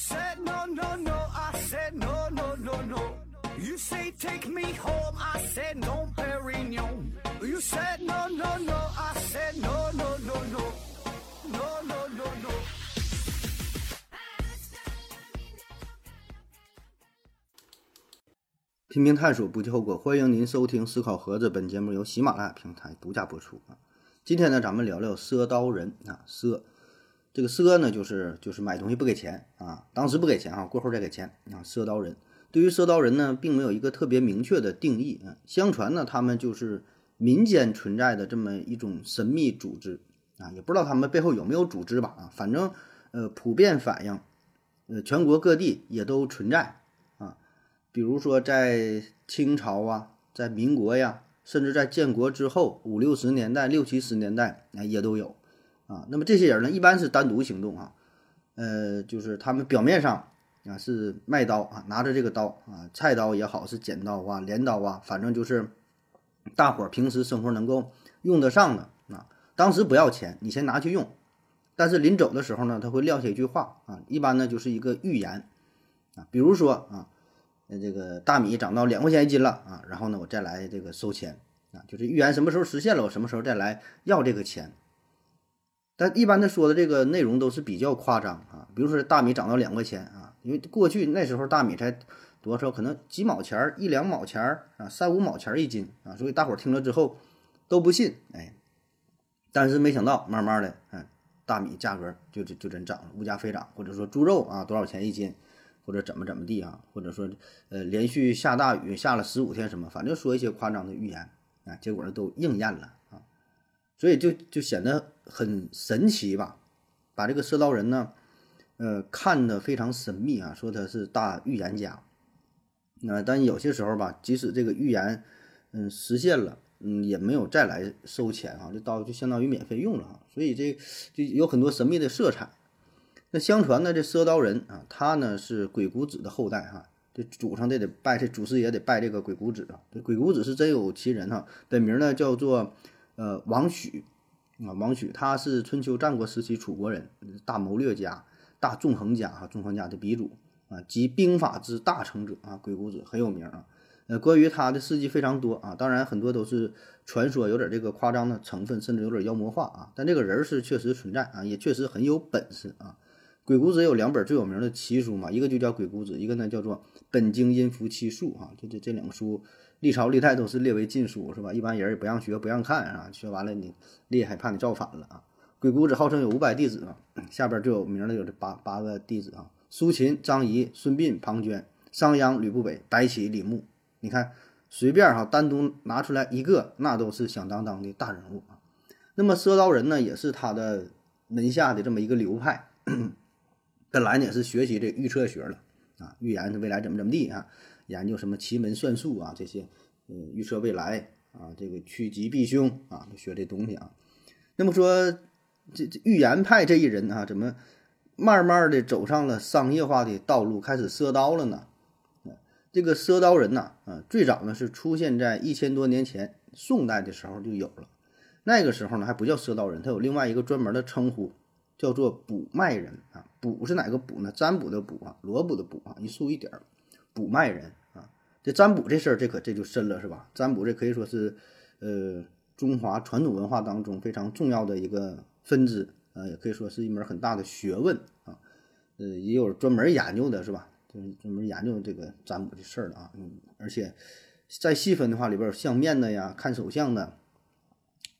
said no, no, no. I said no, no, no, no. You say take me home. I said no, Perignon. You said no, no, no. I said no, no, no, no. No, no, no, no. 拼命探索，不计后果。欢迎您收听《思考盒子》，本节目由喜马拉雅平台独家播出啊。今天呢，咱们聊聊赊刀人啊，赊这个赊呢，就是就是买东西不给钱啊，当时不给钱啊，过后再给钱啊，赊刀人。对于赊刀人呢，并没有一个特别明确的定义啊。相传呢，他们就是民间存在的这么一种神秘组织啊，也不知道他们背后有没有组织吧啊，反正呃，普遍反映，呃，全国各地也都存在啊。比如说，在清朝啊，在民国呀，甚至在建国之后五六十年代、六七十年代啊，也都有啊。那么这些人呢，一般是单独行动啊，呃，就是他们表面上啊是卖刀啊，拿着这个刀啊，菜刀也好，是剪刀啊、镰刀啊，反正就是大伙儿平时生活能够用得上的啊。当时不要钱，你先拿去用，但是临走的时候呢，他会撂下一句话啊，一般呢就是一个预言啊，比如说啊。那这个大米涨到两块钱一斤了啊，然后呢，我再来这个收钱啊，就是预言什么时候实现了，我什么时候再来要这个钱。但一般他说的这个内容都是比较夸张啊，比如说大米涨到两块钱啊，因为过去那时候大米才多少，可能几毛钱儿、一两毛钱儿啊，三五毛钱一斤啊，所以大伙儿听了之后都不信，哎，但是没想到慢慢的，哎，大米价格就就真涨了，物价飞涨，或者说猪肉啊多少钱一斤。或者怎么怎么地啊，或者说，呃，连续下大雨下了十五天什么，反正说一些夸张的预言啊，结果呢都应验了啊，所以就就显得很神奇吧，把这个赊刀人呢，呃，看得非常神秘啊，说他是大预言家，那但有些时候吧，即使这个预言嗯实现了，嗯，也没有再来收钱啊，这刀就相当于免费用了啊，所以这就有很多神秘的色彩。那相传呢，这赊刀人啊，他呢是鬼谷子的后代哈，这祖上得得拜，这祖师爷得拜这个鬼谷子啊。这鬼谷子是真有其人哈，本名呢叫做呃王许啊，王许他是春秋战国时期楚国人，大谋略家、大纵横家哈，纵横家的鼻祖啊，集兵法之大成者啊，鬼谷子很有名啊。呃，关于他的事迹非常多啊，当然很多都是传说，有点这个夸张的成分，甚至有点妖魔化啊。但这个人是确实存在啊，也确实很有本事啊。鬼谷子有两本最有名的奇书嘛，一个就叫《鬼谷子》，一个呢叫做《本经阴符奇术》哈。这这这两个书，历朝历代都是列为禁书，是吧？一般人也不让学，不让看啊。学完了你厉害，怕你造反了啊。鬼谷子号称有五百弟子啊，下边最有名的有这八八个弟子啊：苏秦、张仪、孙膑、庞涓、商鞅、吕不韦、白起、李牧。你看，随便哈单独拿出来一个，那都是响当当的大人物啊。那么赊刀人呢，也是他的门下的这么一个流派。本来呢也是学习这预测学的啊，预言未来怎么怎么地啊，研究什么奇门算术啊这些，呃，预测未来啊，这个趋吉避凶啊，学这东西啊。那么说，这这预言派这一人啊，怎么慢慢的走上了商业化的道路，开始赊刀了呢？这个赊刀人呐，啊，最早呢是出现在一千多年前宋代的时候就有了，那个时候呢还不叫赊刀人，他有另外一个专门的称呼。叫做卜脉人啊，卜是哪个卜呢？占卜的卜啊，萝卜的卜啊，一竖一点儿，卜脉人。这占卜这事儿，这可这就深了是吧？占卜这可以说是，呃，中华传统文化当中非常重要的一个分支啊，也可以说是一门很大的学问啊。呃，也有专门研究的是吧？就是专门研究这个占卜的事儿的啊。嗯，而且再细分的话，里边有相面的呀，看手相的，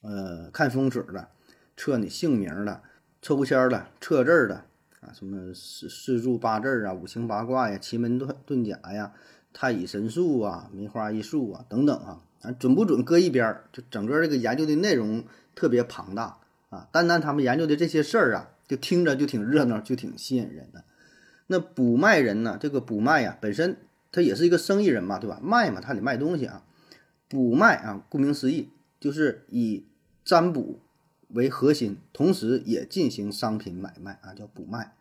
呃，看风水的，测你姓名的。抽签的、测字的啊，什么四四柱八字啊、五行八卦呀、奇门遁遁甲呀、太乙神术啊、梅花易数啊等等啊，啊准不准搁一边儿？就整个这个研究的内容特别庞大啊，单单他们研究的这些事儿啊，就听着就挺热闹，就挺吸引人的。那卜卖人呢？这个卜卖呀，本身他也是一个生意人嘛，对吧？卖嘛，他得卖东西啊。卜卖啊，顾名思义，就是以占卜。为核心，同时也进行商品买卖啊，叫补卖。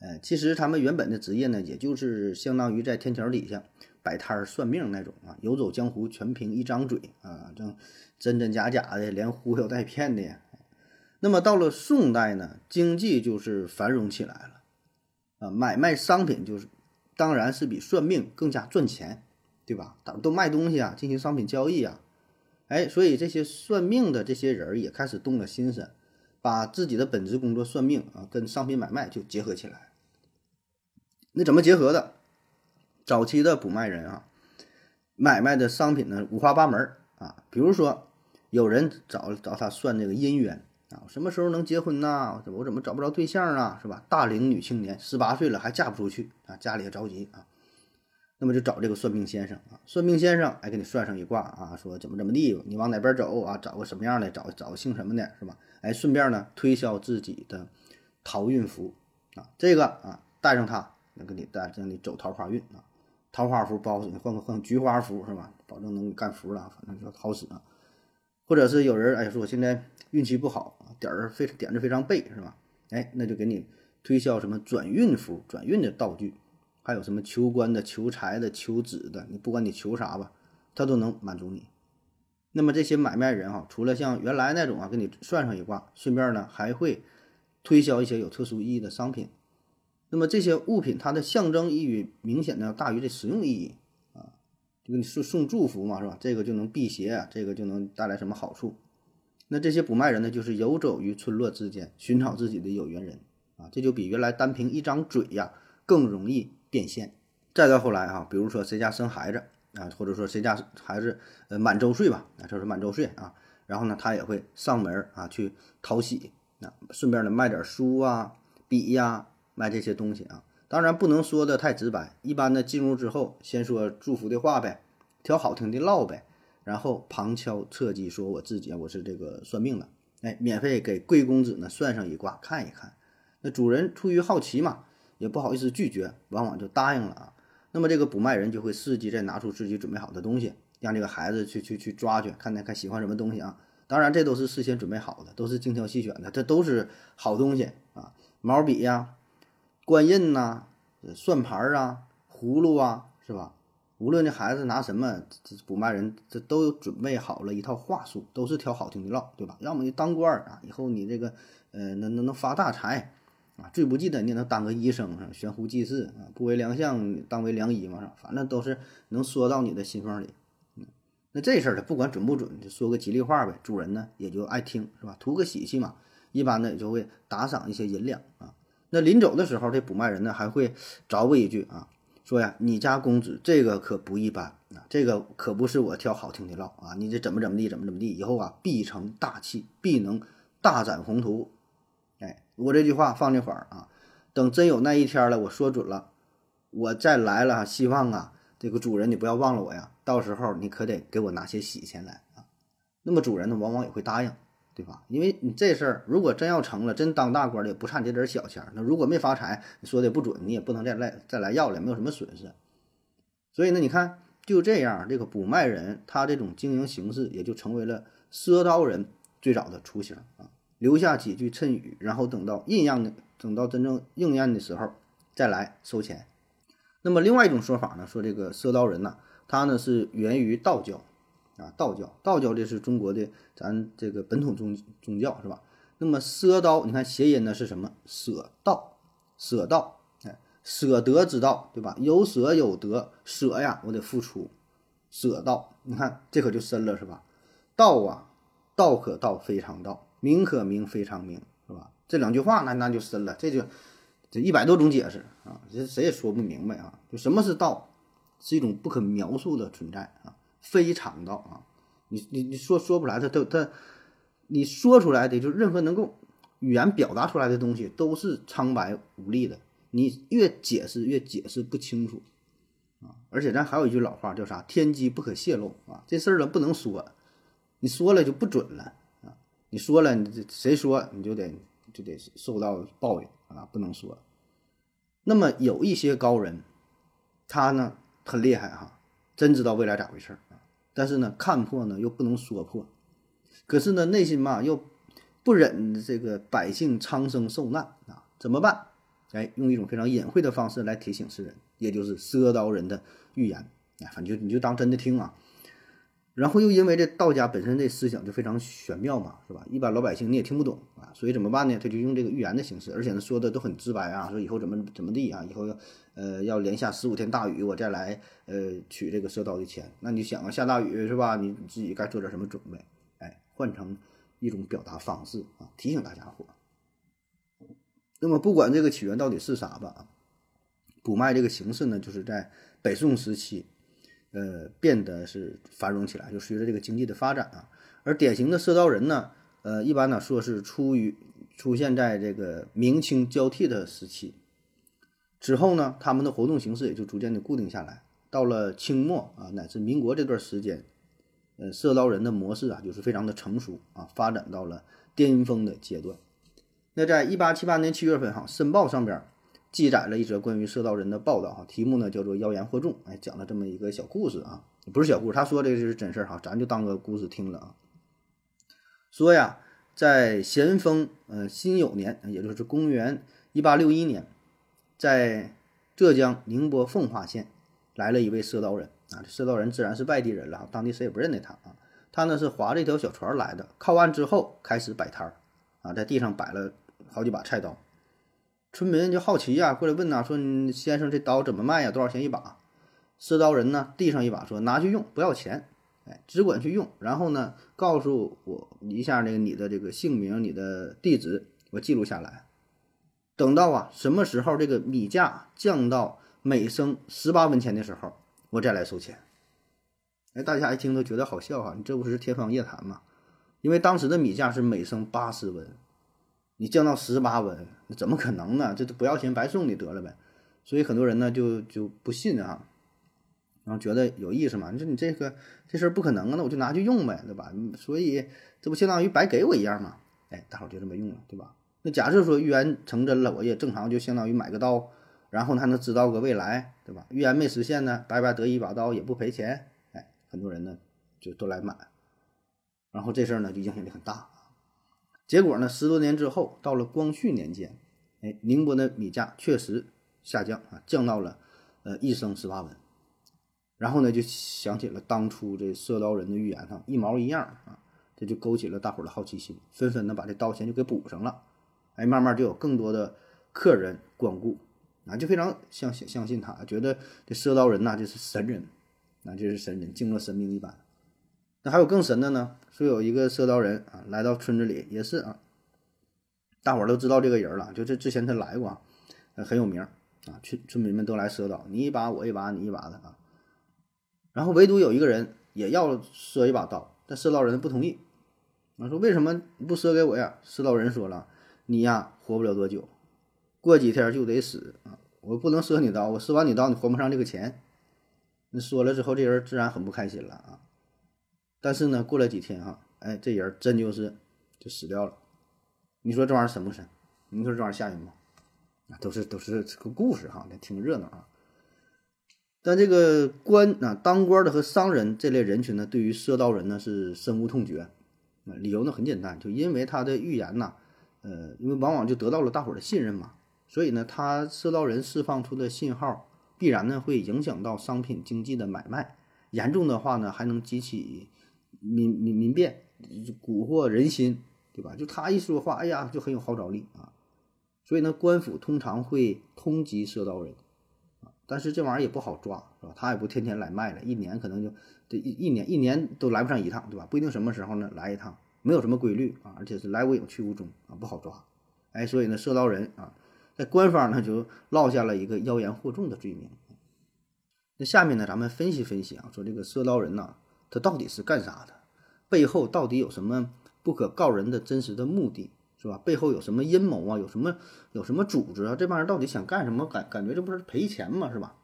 呃，其实他们原本的职业呢，也就是相当于在天桥底下摆摊儿算命那种啊，游走江湖全凭一张嘴啊，真真真假假的，连忽悠带骗的。那么到了宋代呢，经济就是繁荣起来了啊，买卖商品就是，当然是比算命更加赚钱，对吧？都都卖东西啊，进行商品交易啊，哎，所以这些算命的这些人也开始动了心思，把自己的本职工作算命啊，跟商品买卖就结合起来。那怎么结合的？早期的补卖人啊，买卖的商品呢五花八门啊，比如说有人找找他算这个姻缘。啊，什么时候能结婚呢？我怎么找不着对象啊？是吧？大龄女青年十八岁了还嫁不出去啊，家里也着急啊。那么就找这个算命先生啊，算命先生哎给你算上一卦啊，说怎么怎么地，你往哪边走啊？找个什么样的？找找个姓什么的，是吧？哎，顺便呢推销自己的桃运符啊，这个啊带上它给你带让你走桃花运啊，桃花符包你换个换个菊花符是吧？保证能干符了，反正就好使啊。或者是有人哎说我现在运气不好点儿非点子非常背是吧？哎，那就给你推销什么转运符、转运的道具，还有什么求官的、求财的、求子的，你不管你求啥吧，他都能满足你。那么这些买卖人哈，除了像原来那种啊给你算上一卦，顺便呢还会推销一些有特殊意义的商品。那么这些物品它的象征意义明显的大于这实用意义啊，就。给你送送祝福嘛，是吧？这个就能辟邪，这个就能带来什么好处？那这些补卖人呢，就是游走于村落之间，寻找自己的有缘人啊，这就比原来单凭一张嘴呀更容易变现。再到后来啊，比如说谁家生孩子啊，或者说谁家孩子呃满周岁吧，啊，就是满周岁啊，然后呢，他也会上门啊去讨喜，啊，顺便呢卖点书啊、笔呀，卖这些东西啊。当然不能说的太直白，一般的进入之后，先说祝福的话呗，挑好听的唠呗，然后旁敲侧击说我自己啊，我是这个算命的，哎，免费给贵公子呢算上一卦看一看。那主人出于好奇嘛，也不好意思拒绝，往往就答应了啊。那么这个补卖人就会伺机再拿出自己准备好的东西，让这个孩子去去去抓去，看看看喜欢什么东西啊。当然这都是事先准备好的，都是精挑细选的，这都是好东西啊，毛笔呀。官印呐，算盘儿啊，葫芦啊，是吧？无论这孩子拿什么，这补卖人这都有准备好了一套话术，都是挑好听的唠，对吧？要么你当官啊，以后你这个呃能能能发大财啊，最不济的你也能当个医生，悬壶济世啊，不为良相当为良医嘛，反正都是能说到你的心缝里。那这事儿他不管准不准，就说个吉利话呗，主人呢也就爱听，是吧？图个喜气嘛，一般呢也就会打赏一些银两啊。那临走的时候，这补卖人呢还会着补一句啊，说呀，你家公子这个可不一般啊，这个可不是我挑好听的唠啊，你这怎么怎么地，怎么怎么地，以后啊必成大器，必能大展宏图。哎，我这句话放这会儿啊，等真有那一天了，我说准了，我再来了，希望啊这个主人你不要忘了我呀，到时候你可得给我拿些喜钱来啊。那么主人呢，往往也会答应。对吧？因为你这事儿如果真要成了，真当大官的也不差你这点小钱儿。那如果没发财，你说的不准，你也不能再来再来要了，没有什么损失。所以呢，你看就这样，这个补卖人他这种经营形式也就成为了赊刀人最早的雏形啊。留下几句谶语，然后等到应验的，等到真正应验的时候再来收钱。那么另外一种说法呢，说这个赊刀人呢，他呢是源于道教。啊，道教，道教这是中国的咱这个本土宗宗教是吧？那么赊刀，你看谐音呢是什么？舍道，舍道，哎，舍得之道，对吧？有舍有得，舍呀，我得付出，舍道，你看这可就深了是吧？道啊，道可道非常道，名可名非常名，是吧？这两句话那那就深了，这就这一百多种解释啊，这谁也说不明白啊。就什么是道？是一种不可描述的存在啊。非常道啊，你你你说说不来，他他他，你说出来的就任何能够语言表达出来的东西都是苍白无力的，你越解释越解释不清楚啊！而且咱还有一句老话叫啥？天机不可泄露啊！这事儿呢不能说，你说了就不准了啊！你说了，你这谁说你就得就得受到报应啊！不能说。那么有一些高人，他呢很厉害哈。真知道未来咋回事儿啊！但是呢，看破呢又不能说破，可是呢，内心嘛又不忍这个百姓苍生受难啊，怎么办？哎，用一种非常隐晦的方式来提醒世人，也就是赊刀人的预言。哎，反正就你就当真的听啊。然后又因为这道家本身这思想就非常玄妙嘛，是吧？一般老百姓你也听不懂啊，所以怎么办呢？他就用这个预言的形式，而且呢说的都很直白啊，说以后怎么怎么地啊，以后要呃要连下十五天大雨，我再来呃取这个赊刀的钱。那你想啊，下大雨是吧？你自己该做点什么准备？哎，换成一种表达方式啊，提醒大家伙。那么不管这个起源到底是啥吧，补卖这个形式呢，就是在北宋时期。呃，变得是繁荣起来，就随着这个经济的发展啊。而典型的赊刀人呢，呃，一般呢说是出于出现在这个明清交替的时期之后呢，他们的活动形式也就逐渐的固定下来。到了清末啊，乃至民国这段时间，呃，赊刀人的模式啊，就是非常的成熟啊，发展到了巅峰的阶段。那在一八七八年七月份哈，《申报》上边。记载了一则关于赊刀人的报道，哈，题目呢叫做“妖言惑众”，哎，讲了这么一个小故事啊，不是小故事，他说的是真事儿哈，咱就当个故事听了啊。说呀，在咸丰呃辛酉年，也就是公元一八六一年，在浙江宁波奉化县来了一位赊刀人啊，这赊刀人自然是外地人了，当地谁也不认得他啊。他呢是划着一条小船来的，靠岸之后开始摆摊儿啊，在地上摆了好几把菜刀。村民就好奇呀，过来问呐，说：“先生，这刀怎么卖呀？多少钱一把？”赊刀人呢，递上一把，说：“拿去用，不要钱，哎，只管去用。然后呢，告诉我一下那个你的这个姓名、你的地址，我记录下来。等到啊什么时候这个米价降到每升十八文钱的时候，我再来收钱。”哎，大家一听都觉得好笑哈，你这不是天方夜谭吗？因为当时的米价是每升八十文。你降到十八文，那怎么可能呢？这都不要钱白送你得了呗。所以很多人呢就就不信啊，然后觉得有意思嘛。你说你这个这事儿不可能啊，那我就拿去用呗，对吧？所以这不相当于白给我一样嘛？哎，大伙儿就这么用了，对吧？那假设说预言成真了，我也正常就相当于买个刀，然后还能知道个未来，对吧？预言没实现呢，白白得一把刀也不赔钱。哎，很多人呢就都来买，然后这事儿呢就影响力很大。结果呢？十多年之后，到了光绪年间，哎，宁波的米价确实下降啊，降到了呃一升十八文。然后呢，就想起了当初这赊刀人的预言哈，一毛一样啊，这就勾起了大伙的好奇心，纷纷的把这刀钱就给补上了。哎，慢慢就有更多的客人光顾啊，就非常相信相信他，觉得这赊刀人呐就是神人，那就是神人，敬若神明一般。那还有更神的呢？说有一个赊刀人啊，来到村子里，也是啊，大伙儿都知道这个人了，就这之前他来过啊，很有名啊，村村民们都来赊刀，你一把我一把你一把的啊。然后唯独有一个人也要赊一把刀，但赊刀人不同意，啊说为什么不赊给我呀？赊刀人说了，你呀活不了多久，过几天就得死啊，我不能赊你刀，我赊完你刀你还不上这个钱。那说了之后，这人自然很不开心了啊。但是呢，过了几天哈，哎，这人真就是就死掉了。你说这玩意儿神不神？你说这玩意儿吓人吗？啊，都是都是这个故事哈，听热闹啊。但这个官啊，当官的和商人这类人群呢，对于赊刀人呢是深恶痛绝。啊，理由呢很简单，就因为他的预言呐，呃，因为往往就得到了大伙儿的信任嘛，所以呢，他赊刀人释放出的信号，必然呢会影响到商品经济的买卖，严重的话呢还能激起。民民民变，蛊惑人心，对吧？就他一说话，哎呀，就很有号召力啊。所以呢，官府通常会通缉赊刀人啊，但是这玩意儿也不好抓，是吧？他也不天天来卖了，一年可能就这一一年一年都来不上一趟，对吧？不一定什么时候呢来一趟，没有什么规律啊，而且是来无影去无踪啊，不好抓。哎，所以呢，赊刀人啊，在官方呢就落下了一个妖言惑众的罪名。那下面呢，咱们分析分析啊，说这个赊刀人呐。他到底是干啥的？背后到底有什么不可告人的真实的目的，是吧？背后有什么阴谋啊？有什么有什么组织啊？这帮人到底想干什么？感感觉这不是赔钱吗？是吧？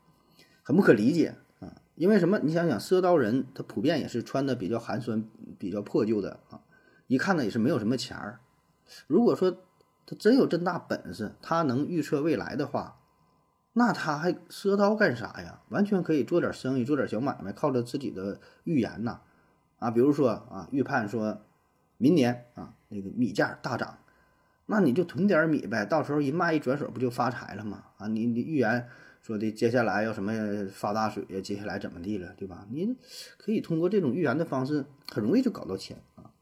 很不可理解啊！因为什么？你想想，赊刀人他普遍也是穿的比较寒酸、比较破旧的啊，一看呢也是没有什么钱儿。如果说他真有这大本事，他能预测未来的话。那他还赊刀干啥呀？完全可以做点生意，做点小买卖，靠着自己的预言呐，啊，比如说啊，预判说，明年啊那个米价大涨，那你就囤点米呗，到时候一卖一转手不就发财了吗？啊，你你预言说的接下来要什么发大水呀，接下来怎么地了，对吧？你可以通过这种预言的方式，很容易就搞到钱啊。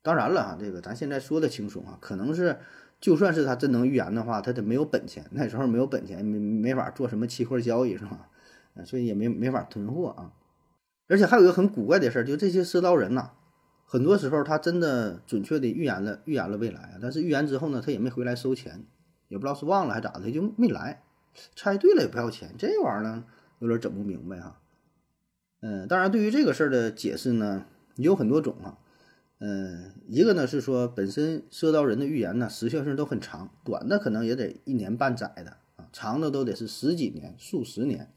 当然了哈，这个咱现在说的轻松啊，可能是就算是他真能预言的话，他得没有本钱，那时候没有本钱，没没法做什么期货交易是吧？所以也没没法囤货啊。而且还有一个很古怪的事儿，就这些赊刀人呐，很多时候他真的准确的预言了预言了未来啊，但是预言之后呢，他也没回来收钱，也不知道是忘了还咋的，就没来。猜对了也不要钱，这玩意儿呢有点整不明白哈。嗯，当然对于这个事儿的解释呢也有很多种啊。嗯，一个呢是说本身赊刀人的预言呢时效性都很长，短的可能也得一年半载的啊，长的都得是十几年、数十年。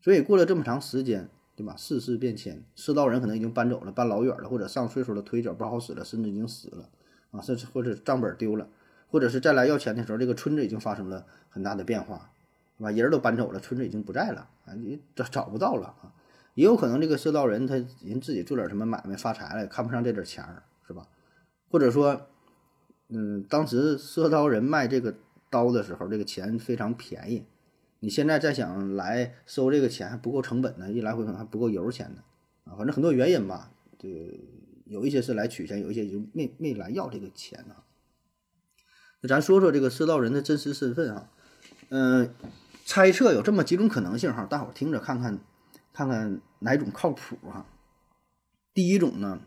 所以过了这么长时间，对吧？世事变迁，赊刀人可能已经搬走了，搬老远了，或者上岁数了，腿脚不好使了，甚至已经死了啊，甚至或者账本丢了。或者是再来要钱的时候，这个村子已经发生了很大的变化，是吧？人都搬走了，村子已经不在了啊，你找找不到了啊。也有可能这个赊刀人他人自己做点什么买卖发财了，看不上这点钱儿，是吧？或者说，嗯，当时赊刀人卖这个刀的时候，这个钱非常便宜，你现在再想来收这个钱还不够成本呢，一来回可能还不够油钱呢啊。反正很多原因吧，这个有一些是来取钱，有一些就没没来要这个钱啊。那咱说说这个赊刀人的真实身份啊，嗯，猜测有这么几种可能性哈，大伙听着看看，看看哪种靠谱哈。第一种呢，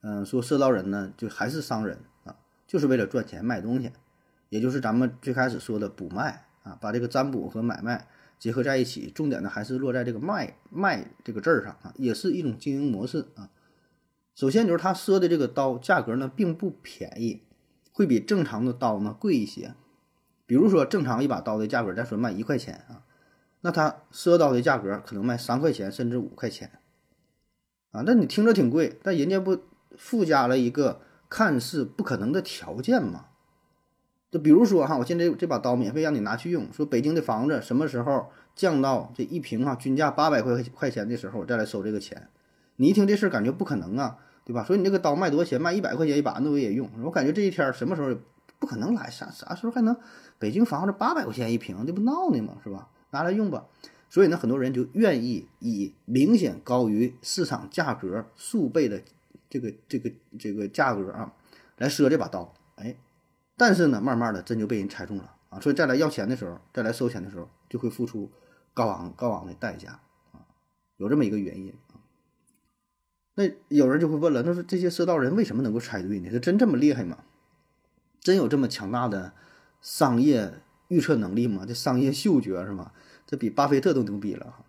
嗯，说赊刀人呢就还是商人啊，就是为了赚钱卖东西，也就是咱们最开始说的补卖啊，把这个占卜和买卖结合在一起，重点呢还是落在这个卖卖这个字儿上啊，也是一种经营模式啊。首先就是他赊的这个刀价格呢并不便宜。会比正常的刀呢贵一些，比如说正常一把刀的价格，咱说卖一块钱啊，那他赊刀的价格可能卖三块钱甚至五块钱，啊，那你听着挺贵，但人家不附加了一个看似不可能的条件吗？就比如说哈，我现在这把刀免费让你拿去用，说北京的房子什么时候降到这一平哈均价八百块块钱的时候，我再来收这个钱，你一听这事儿感觉不可能啊。对吧？所以你这个刀卖多少钱？卖一百块钱一把，那我也用。我感觉这一天什么时候不可能来？啥啥时候还能？北京房子八百块钱一平，这不闹呢吗？是吧？拿来用吧。所以呢，很多人就愿意以明显高于市场价格数倍的这个这个这个价格啊，来赊这把刀。哎，但是呢，慢慢的真就被人猜中了啊。所以再来要钱的时候，再来收钱的时候，就会付出高昂高昂的代价啊。有这么一个原因啊。那有人就会问了，那说这些赊刀人为什么能够猜对呢？他真这么厉害吗？真有这么强大的商业预测能力嘛？这商业嗅觉是吗？这比巴菲特都牛逼了哈。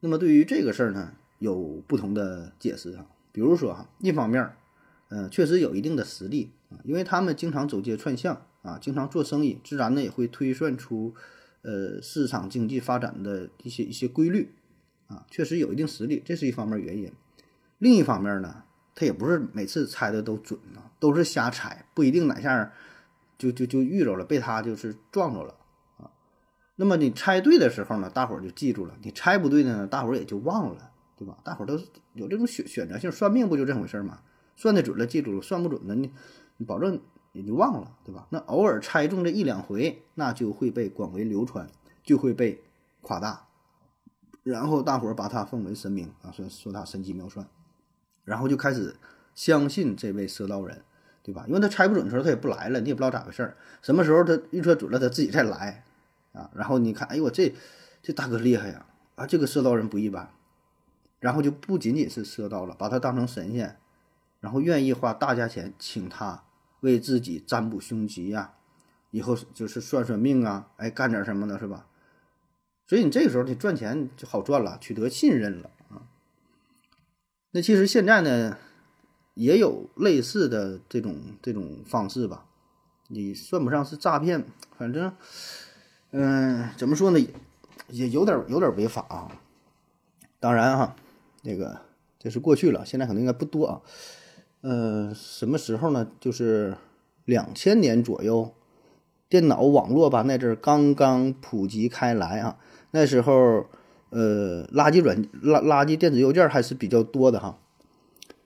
那么对于这个事儿呢，有不同的解释哈。比如说哈，一方面，嗯，确实有一定的实力啊，因为他们经常走街串巷啊，经常做生意，自然呢也会推算出呃市场经济发展的一些一些规律啊，确实有一定实力，这是一方面原因。另一方面呢，他也不是每次猜的都准啊，都是瞎猜，不一定哪下就就就遇着了，被他就是撞着了啊。那么你猜对的时候呢，大伙儿就记住了；你猜不对的呢，大伙儿也就忘了，对吧？大伙儿都有这种选选择性，算命不就这回事吗？算的准了记住了，算不准的你你保证也就忘了，对吧？那偶尔猜中这一两回，那就会被广为流传，就会被夸大，然后大伙儿把他奉为神明啊，说说他神机妙算。然后就开始相信这位赊刀人，对吧？因为他猜不准的时候，他也不来了，你也不知道咋回事儿。什么时候他预测准了，他自己再来啊？然后你看，哎呦这这大哥厉害呀！啊，这个赊刀人不一般。然后就不仅仅是赊刀了，把他当成神仙，然后愿意花大价钱请他为自己占卜凶吉呀，以后就是算算命啊，哎，干点什么的，是吧？所以你这个时候你赚钱就好赚了，取得信任了啊。那其实现在呢，也有类似的这种这种方式吧，你算不上是诈骗，反正，嗯，怎么说呢，也有点有点违法啊。当然哈，那个这是过去了，现在可能应该不多啊。呃，什么时候呢？就是两千年左右，电脑网络吧那阵儿刚刚普及开来啊，那时候。呃，垃圾软垃垃圾电子邮件还是比较多的哈。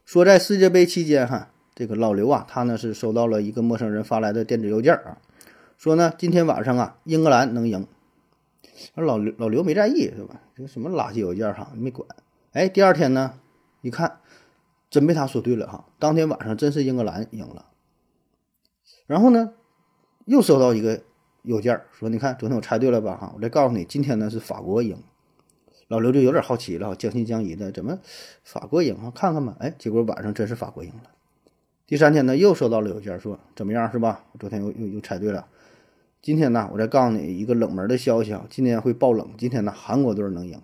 说在世界杯期间哈，这个老刘啊，他呢是收到了一个陌生人发来的电子邮件啊，说呢今天晚上啊英格兰能赢。老刘老刘没在意，是吧？这个什么垃圾邮件哈，没管。哎，第二天呢，一看，真被他说对了哈。当天晚上真是英格兰赢了。然后呢，又收到一个邮件说：“你看，昨天我猜对了吧？哈，我再告诉你，今天呢是法国赢。”老刘就有点好奇了，将信将疑的，怎么法国赢啊？看看吧。哎，结果晚上真是法国赢了。第三天呢，又收到了邮件说：“怎么样，是吧？昨天又又又猜对了。今天呢，我再告诉你一个冷门的消息啊，今天会爆冷。今天呢，韩国队能赢。”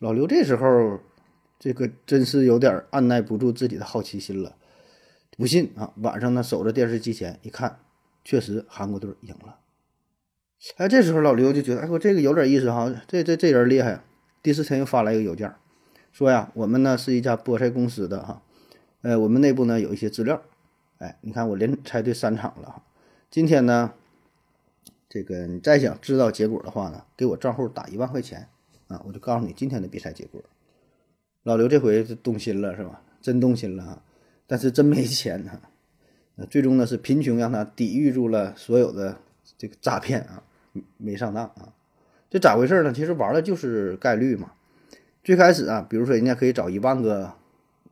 老刘这时候这个真是有点按耐不住自己的好奇心了。不信啊，晚上呢守着电视机前一看，确实韩国队赢了。哎，这时候老刘就觉得，哎，我这个有点意思哈，这这这人厉害。第四天又发来一个邮件，说呀，我们呢是一家菠菜公司的哈，呃，我们内部呢有一些资料，哎，你看我连猜对三场了哈，今天呢，这个你再想知道结果的话呢，给我账户打一万块钱啊，我就告诉你今天的比赛结果。老刘这回是动心了是吧？真动心了哈，但是真没钱哈，最终呢是贫穷让他抵御住了所有的这个诈骗啊，没上当啊。这咋回事呢？其实玩的就是概率嘛。最开始啊，比如说人家可以找一万个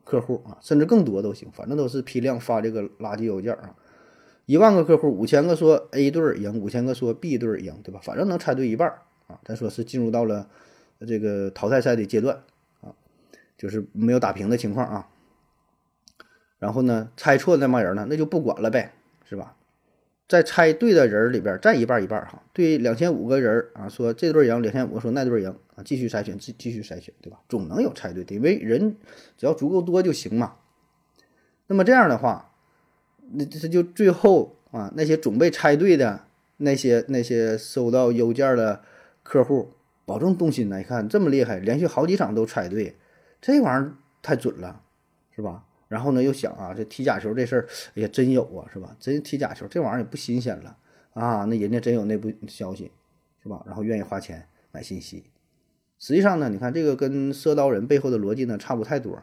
客户啊，甚至更多都行，反正都是批量发这个垃圾邮件啊。一万个客户，五千个说 A 队赢，五千个说 B 队赢，对吧？反正能猜对一半啊。再说是进入到了这个淘汰赛的阶段啊，就是没有打平的情况啊。然后呢，猜错那帮人呢，那就不管了呗，是吧？在猜对的人里边占一半一半哈，对两千五个人啊，说这对赢，两千五说那对赢啊，继续筛选，继继续筛选，对吧？总能有猜对的，因为人只要足够多就行嘛。那么这样的话，那这就最后啊，那些准备猜对的那些那些收到邮件的客户，保证动心了。你看这么厉害，连续好几场都猜对，这玩意儿太准了，是吧？然后呢，又想啊，这踢假球这事儿，哎呀，真有啊，是吧？真踢假球这玩意儿也不新鲜了啊，那人家真有内部消息，是吧？然后愿意花钱买信息。实际上呢，你看这个跟射刀人背后的逻辑呢差不太多，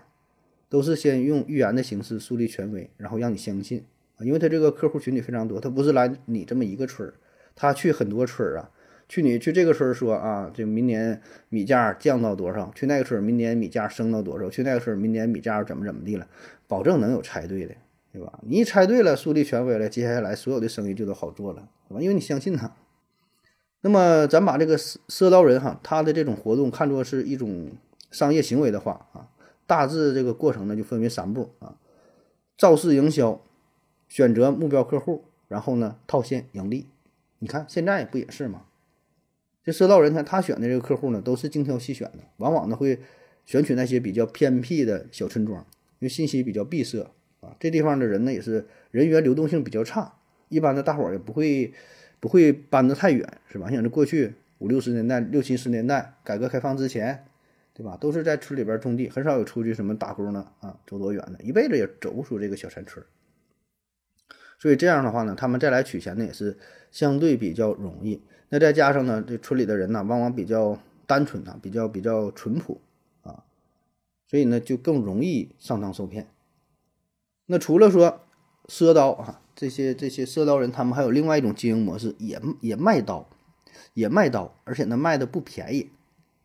都是先用预言的形式树立权威，然后让你相信啊，因为他这个客户群体非常多，他不是来你这么一个村儿，他去很多村儿啊。去你去这个村说啊，这明年米价降到多少？去那个村明年米价升到多少？去那个村明年米价怎么怎么地了？保证能有猜对的，对吧？你一猜对了，树立权威了，接下来所有的生意就都好做了，对吧？因为你相信他。那么咱把这个赊赊刀人哈，他的这种活动看作是一种商业行为的话啊，大致这个过程呢就分为三步啊：造势营销，选择目标客户，然后呢套现盈利。你看现在不也是吗？这社道人才，他选的这个客户呢，都是精挑细选的，往往呢会选取那些比较偏僻的小村庄，因为信息比较闭塞啊。这地方的人呢，也是人员流动性比较差，一般的大伙儿也不会不会搬得太远，是吧？你想这过去五六十年代、六七十年代，改革开放之前，对吧？都是在村里边种地，很少有出去什么打工的啊，走多远的，一辈子也走不出这个小山村。所以这样的话呢，他们再来取钱呢，也是相对比较容易。那再加上呢，这村里的人呢，往往比较单纯啊，比较比较淳朴啊，所以呢，就更容易上当受骗。那除了说赊刀啊，这些这些赊刀人，他们还有另外一种经营模式，也也卖刀，也卖刀，而且呢，卖的不便宜。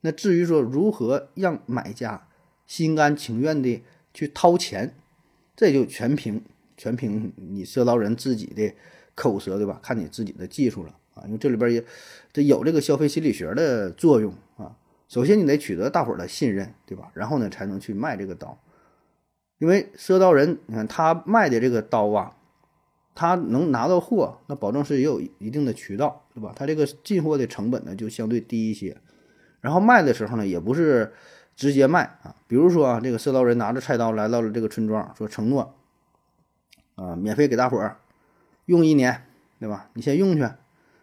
那至于说如何让买家心甘情愿的去掏钱，这就全凭全凭你赊刀人自己的口舌，对吧？看你自己的技术了。啊，因为这里边也这有这个消费心理学的作用啊。首先你得取得大伙儿的信任，对吧？然后呢，才能去卖这个刀。因为赊刀人，你看他卖的这个刀啊，他能拿到货，那保证是也有一定的渠道，对吧？他这个进货的成本呢就相对低一些。然后卖的时候呢，也不是直接卖啊。比如说啊，这个赊刀人拿着菜刀来到了这个村庄，说承诺啊，免费给大伙儿用一年，对吧？你先用去。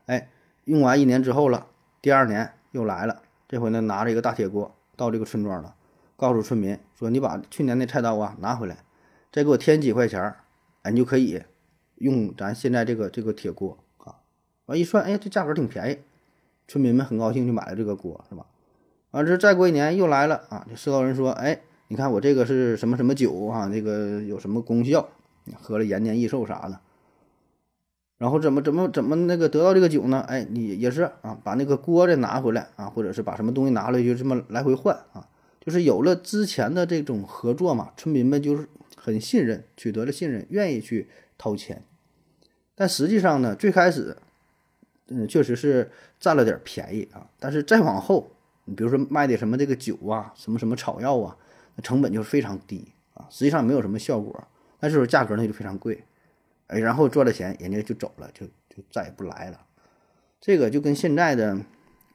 哎，用完一年之后了，第二年又来了，这回呢拿着一个大铁锅到这个村庄了，告诉村民说：“你把去年的菜刀啊拿回来，再给我添几块钱儿，哎，你就可以用咱现在这个这个铁锅啊。”完一算，哎，这价格挺便宜，村民们很高兴就买了这个锅，是吧？完这再过一年又来了啊，这赊刀人说：“哎，你看我这个是什么什么酒啊？这个有什么功效？喝了延年益寿啥的。”然后怎么怎么怎么那个得到这个酒呢？哎，你也是啊，把那个锅再拿回来啊，或者是把什么东西拿来，就这么来回换啊。就是有了之前的这种合作嘛，村民们就是很信任，取得了信任，愿意去掏钱。但实际上呢，最开始，嗯，确实是占了点便宜啊。但是再往后，你比如说卖的什么这个酒啊，什么什么草药啊，那成本就是非常低啊，实际上没有什么效果，但是价格呢就非常贵。哎，然后赚了钱，人家就走了，就就再也不来了。这个就跟现在的，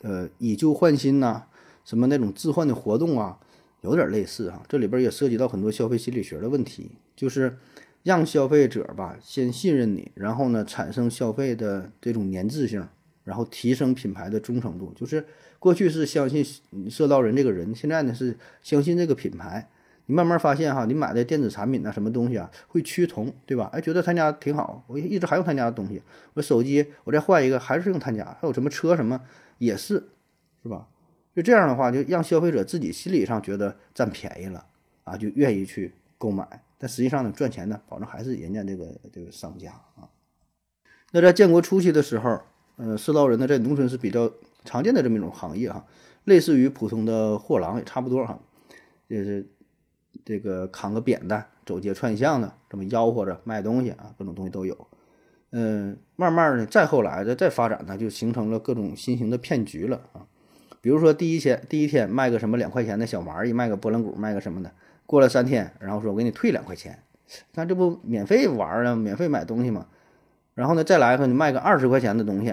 呃，以旧换新呐，什么那种置换的活动啊，有点类似哈。这里边也涉及到很多消费心理学的问题，就是让消费者吧先信任你，然后呢产生消费的这种粘滞性，然后提升品牌的忠诚度。就是过去是相信社道人这个人，现在呢是相信这个品牌。你慢慢发现哈，你买的电子产品呐，什么东西啊，会趋同，对吧？哎，觉得他家挺好，我一直还用他家的东西。我手机我再换一个，还是用他家。还有什么车什么也是，是吧？就这样的话，就让消费者自己心理上觉得占便宜了啊，就愿意去购买。但实际上呢，赚钱呢，保证还是人家这个这个商家啊。那在建国初期的时候，呃，世道人呢，在农村是比较常见的这么一种行业哈，类似于普通的货郎也差不多哈，就是。这个扛个扁担走街串巷的，这么吆喝着卖东西啊，各种东西都有。嗯，慢慢的再后来的再发展呢，就形成了各种新型的骗局了啊。比如说第一天第一天卖个什么两块钱的小玩意，卖个拨浪鼓，卖个什么的。过了三天，然后说我给你退两块钱，那这不免费玩啊，免费买东西嘛。然后呢，再来个你卖个二十块钱的东西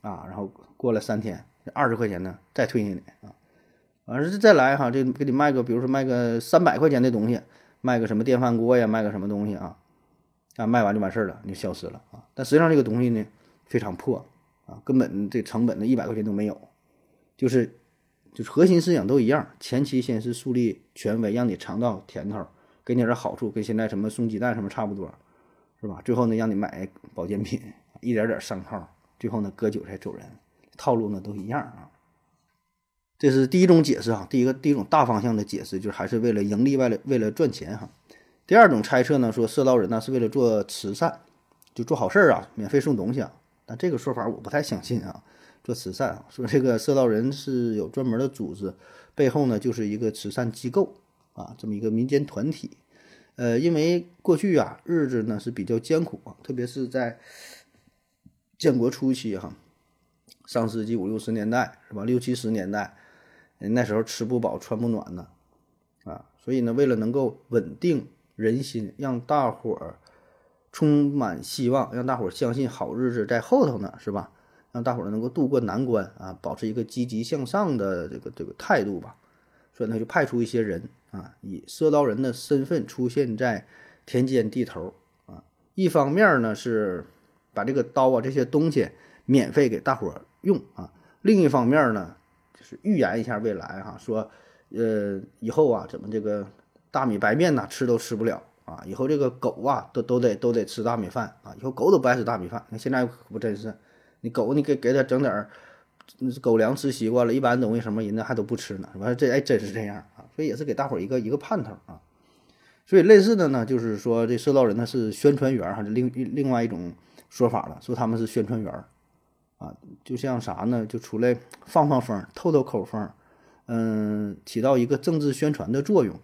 啊，然后过了三天，这二十块钱呢再退给你啊。完事再来哈，这给你卖个，比如说卖个三百块钱的东西，卖个什么电饭锅呀，卖个什么东西啊，啊，卖完就完事儿了，你就消失了啊。但实际上这个东西呢非常破啊，根本这成本的一百块钱都没有，就是就是核心思想都一样，前期先是树立权威，让你尝到甜头，给你点好处，跟现在什么送鸡蛋什么差不多，是吧？最后呢让你买保健品，一点点上套，最后呢割韭菜走人，套路呢都一样啊。这是第一种解释哈，第一个第一种大方向的解释就是还是为了盈利，为了为了赚钱哈。第二种猜测呢，说色道人呢是为了做慈善，就做好事儿啊，免费送东西啊。但这个说法我不太相信啊，做慈善啊，说这个色道人是有专门的组织，背后呢就是一个慈善机构啊，这么一个民间团体。呃，因为过去啊日子呢是比较艰苦啊，特别是在建国初期哈，上世纪五六十年代是吧，六七十年代。那时候吃不饱穿不暖呢，啊，所以呢，为了能够稳定人心，让大伙儿充满希望，让大伙儿相信好日子在后头呢，是吧？让大伙儿能够渡过难关啊，保持一个积极向上的这个这个态度吧。所以呢，就派出一些人啊，以赊刀人的身份出现在田间地头啊。一方面呢是把这个刀啊这些东西免费给大伙儿用啊，另一方面呢。是预言一下未来哈，说，呃，以后啊，怎么这个大米白面呐，吃都吃不了啊？以后这个狗啊，都都得都得吃大米饭啊？以后狗都不爱吃大米饭。那现在可不真是，你狗你给给它整点儿狗粮吃习惯了，一般东西什么人家还都不吃呢，完了？这哎真是这样啊，所以也是给大伙儿一个一个盼头啊。所以类似的呢，就是说这社道人呢是宣传员哈，另另外一种说法了，说他们是宣传员。啊，就像啥呢？就出来放放风，透透口风，嗯，起到一个政治宣传的作用。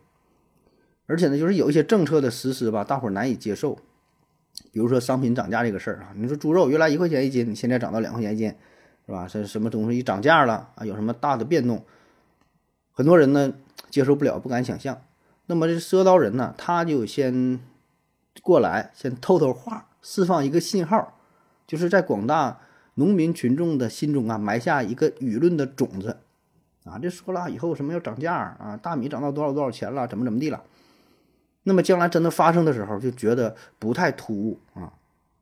而且呢，就是有一些政策的实施吧，大伙难以接受。比如说商品涨价这个事儿啊，你说猪肉原来一块钱一斤，你现在涨到两块钱一斤，是吧？这什么东西一涨价了啊？有什么大的变动？很多人呢接受不了，不敢想象。那么这赊刀人呢，他就先过来，先透透话，释放一个信号，就是在广大。农民群众的心中啊，埋下一个舆论的种子，啊，这说了以后什么要涨价啊，大米涨到多少多少钱了，怎么怎么地了，那么将来真的发生的时候，就觉得不太突兀啊，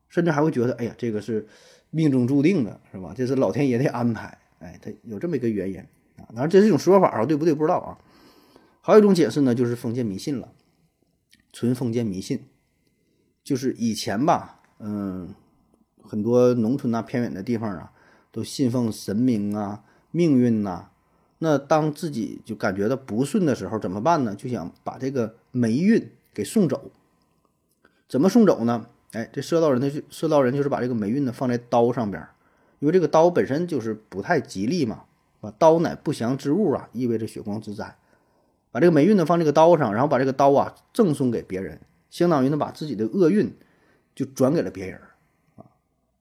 甚至还会觉得，哎呀，这个是命中注定的，是吧？这是老天爷的安排，哎，他有这么一个原因啊。当然，这是一种说法啊，对不对？不知道啊。还有一种解释呢，就是封建迷信了，纯封建迷信，就是以前吧，嗯。很多农村呐、偏远的地方啊，都信奉神明啊、命运呐。那当自己就感觉到不顺的时候，怎么办呢？就想把这个霉运给送走。怎么送走呢？哎，这赊刀人呢，就赊刀人就是把这个霉运呢放在刀上边，因为这个刀本身就是不太吉利嘛，把，刀乃不祥之物啊，意味着血光之灾。把这个霉运呢放这个刀上，然后把这个刀啊赠送给别人，相当于呢把自己的厄运就转给了别人。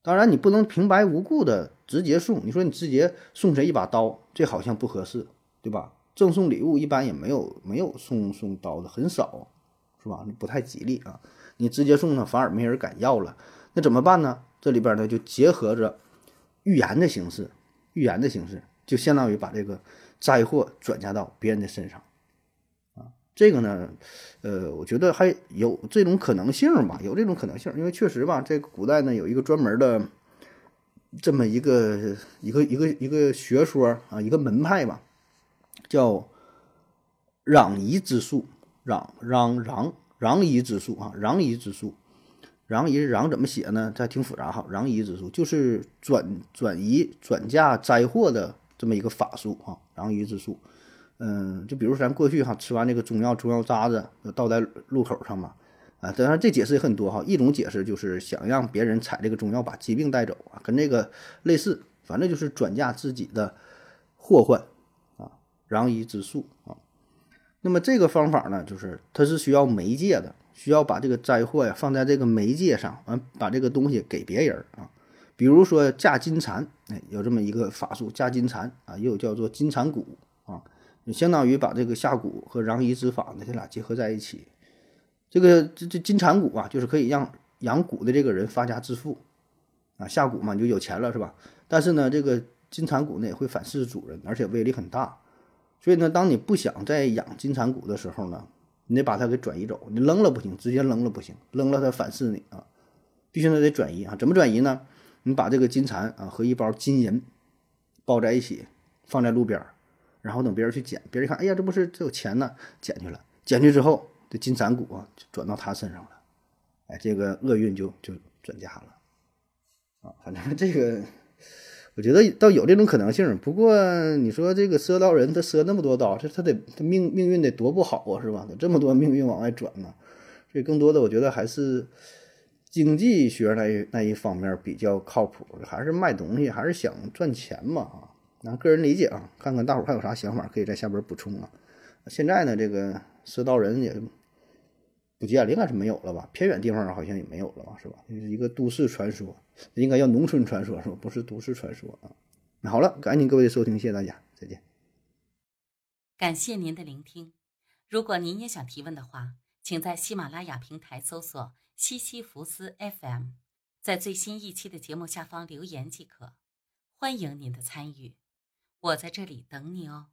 当然，你不能平白无故的直接送，你说你直接送谁一把刀，这好像不合适，对吧？赠送礼物一般也没有没有送送刀的，很少，是吧？不太吉利啊。你直接送他，反而没人敢要了，那怎么办呢？这里边呢就结合着预言的形式，预言的形式就相当于把这个灾祸转嫁到别人的身上。这个呢，呃，我觉得还有这种可能性吧，有这种可能性，因为确实吧，这个古代呢有一个专门的这么一个一个一个一个学说啊，一个门派吧，叫攘夷之术，攘攘攘攘夷之术啊，攘夷之术，攘夷攘怎么写呢？这挺复杂哈，攘夷之术就是转转移转嫁灾祸的这么一个法术啊，攘夷之术。嗯，就比如咱过去哈吃完这个中药，中药渣子倒在路口上嘛，啊，当然这解释也很多哈。一种解释就是想让别人采这个中药把疾病带走啊，跟这个类似，反正就是转嫁自己的祸患啊，攘夷之术啊。那么这个方法呢，就是它是需要媒介的，需要把这个灾祸呀放在这个媒介上，完把这个东西给别人啊。比如说嫁金蚕，哎，有这么一个法术，嫁金蚕啊，又叫做金蚕蛊啊。相当于把这个下蛊和攘夷之法呢，这俩结合在一起。这个这这金蝉蛊啊，就是可以让养蛊的这个人发家致富啊，下蛊嘛你就有钱了是吧？但是呢，这个金蝉蛊呢也会反噬主人，而且威力很大。所以呢，当你不想再养金蝉蛊的时候呢，你得把它给转移走，你扔了不行，直接扔了不行，扔了它反噬你啊，必须得得转移啊。怎么转移呢？你把这个金蝉啊和一包金银包在一起，放在路边儿。然后等别人去捡，别人一看，哎呀，这不是这有钱呢，捡去了。捡去之后，这金蚕蛊啊，就转到他身上了，哎，这个厄运就就转嫁了。啊，反正这个，我觉得倒有这种可能性。不过你说这个赊刀人，他赊那么多刀，这他得他命命运得多不好啊，是吧？他这么多命运往外转呢，所以更多的我觉得还是经济学那那一方面比较靠谱，还是卖东西，还是想赚钱嘛，啊。那个人理解啊，看看大伙儿还有啥想法，可以在下边补充啊。现在呢，这个赊刀人也不见了，应该是没有了吧？偏远地方好像也没有了吧，是吧？这是一个都市传说，应该叫农村传说，是吧？不是都市传说啊。那好了，感谢各位的收听，谢谢大家，再见。感谢您的聆听。如果您也想提问的话，请在喜马拉雅平台搜索“西西弗斯 FM”，在最新一期的节目下方留言即可。欢迎您的参与。我在这里等你哦。